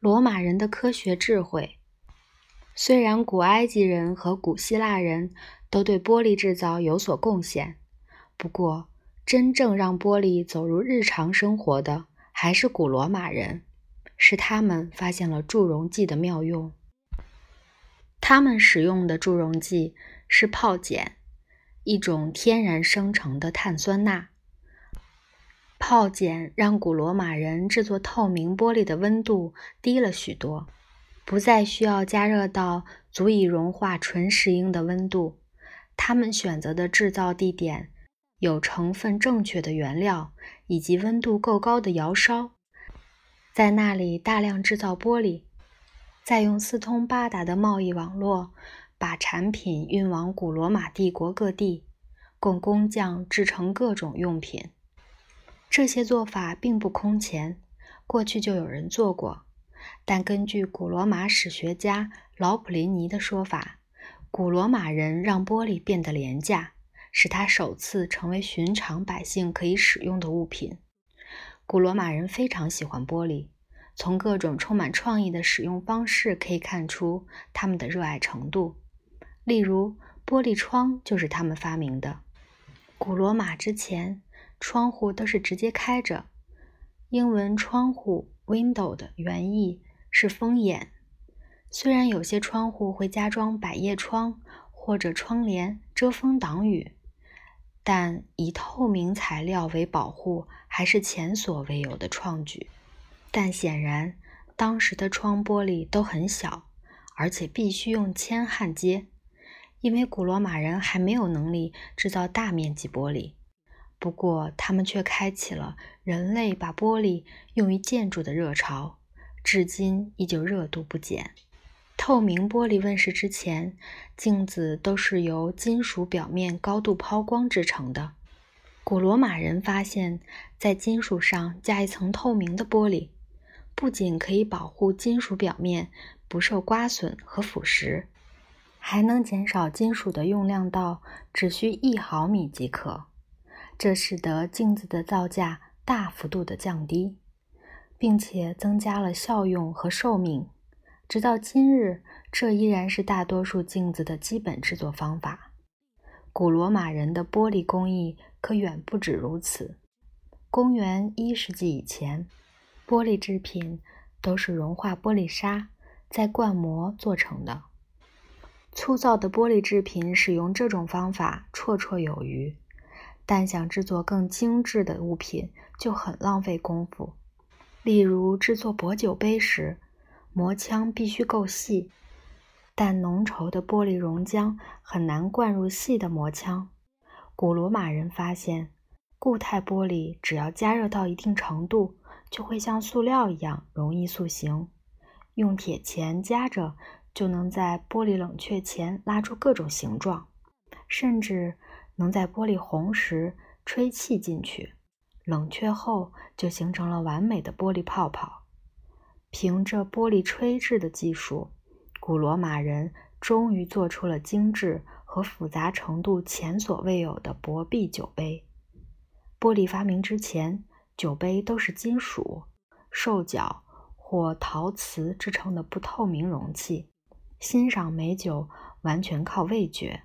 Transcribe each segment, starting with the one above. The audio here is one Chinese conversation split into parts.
罗马人的科学智慧。虽然古埃及人和古希腊人都对玻璃制造有所贡献，不过真正让玻璃走入日常生活的还是古罗马人，是他们发现了助溶剂的妙用。他们使用的助溶剂是泡碱，一种天然生成的碳酸钠。泡碱让古罗马人制作透明玻璃的温度低了许多，不再需要加热到足以融化纯石英的温度。他们选择的制造地点有成分正确的原料以及温度够高的窑烧，在那里大量制造玻璃。再用四通八达的贸易网络，把产品运往古罗马帝国各地，供工匠制成各种用品。这些做法并不空前，过去就有人做过。但根据古罗马史学家劳普林尼的说法，古罗马人让玻璃变得廉价，使它首次成为寻常百姓可以使用的物品。古罗马人非常喜欢玻璃。从各种充满创意的使用方式可以看出他们的热爱程度。例如，玻璃窗就是他们发明的。古罗马之前，窗户都是直接开着。英文“窗户 ”（window） 的原意是风眼。虽然有些窗户会加装百叶窗或者窗帘遮风挡雨，但以透明材料为保护还是前所未有的创举。但显然，当时的窗玻璃都很小，而且必须用铅焊接，因为古罗马人还没有能力制造大面积玻璃。不过，他们却开启了人类把玻璃用于建筑的热潮，至今依旧热度不减。透明玻璃问世之前，镜子都是由金属表面高度抛光制成的。古罗马人发现，在金属上加一层透明的玻璃。不仅可以保护金属表面不受刮损和腐蚀，还能减少金属的用量到只需一毫米即可。这使得镜子的造价大幅度的降低，并且增加了效用和寿命。直到今日，这依然是大多数镜子的基本制作方法。古罗马人的玻璃工艺可远不止如此。公元一世纪以前。玻璃制品都是融化玻璃沙再灌模做成的。粗糙的玻璃制品使用这种方法绰绰有余，但想制作更精致的物品就很浪费功夫。例如制作薄酒杯时，磨枪必须够细，但浓稠的玻璃熔浆很难灌入细的磨枪。古罗马人发现，固态玻璃只要加热到一定程度。就会像塑料一样容易塑形，用铁钳夹着就能在玻璃冷却前拉出各种形状，甚至能在玻璃红时吹气进去，冷却后就形成了完美的玻璃泡泡。凭着玻璃吹制的技术，古罗马人终于做出了精致和复杂程度前所未有的薄壁酒杯。玻璃发明之前。酒杯都是金属、兽角或陶瓷制成的不透明容器，欣赏美酒完全靠味觉。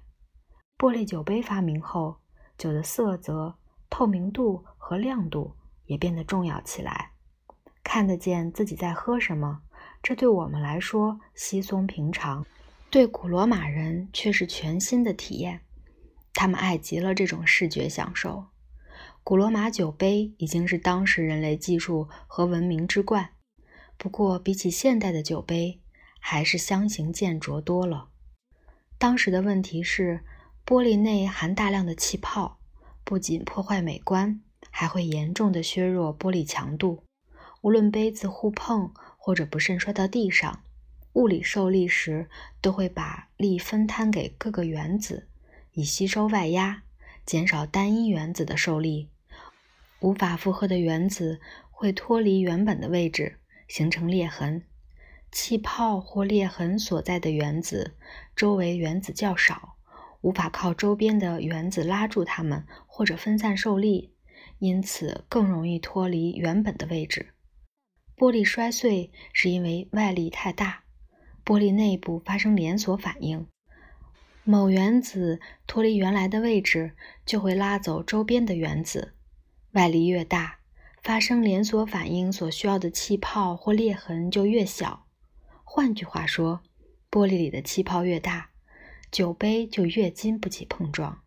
玻璃酒杯发明后，酒的色泽、透明度和亮度也变得重要起来。看得见自己在喝什么，这对我们来说稀松平常，对古罗马人却是全新的体验。他们爱极了这种视觉享受。古罗马酒杯已经是当时人类技术和文明之冠，不过比起现代的酒杯，还是相形见拙多了。当时的问题是，玻璃内含大量的气泡，不仅破坏美观，还会严重的削弱玻璃强度。无论杯子互碰或者不慎摔到地上，物理受力时都会把力分摊给各个原子，以吸收外压，减少单一原子的受力。无法负荷的原子会脱离原本的位置，形成裂痕。气泡或裂痕所在的原子周围原子较少，无法靠周边的原子拉住它们或者分散受力，因此更容易脱离原本的位置。玻璃摔碎是因为外力太大，玻璃内部发生连锁反应，某原子脱离原来的位置，就会拉走周边的原子。外力越大，发生连锁反应所需要的气泡或裂痕就越小。换句话说，玻璃里的气泡越大，酒杯就越经不起碰撞。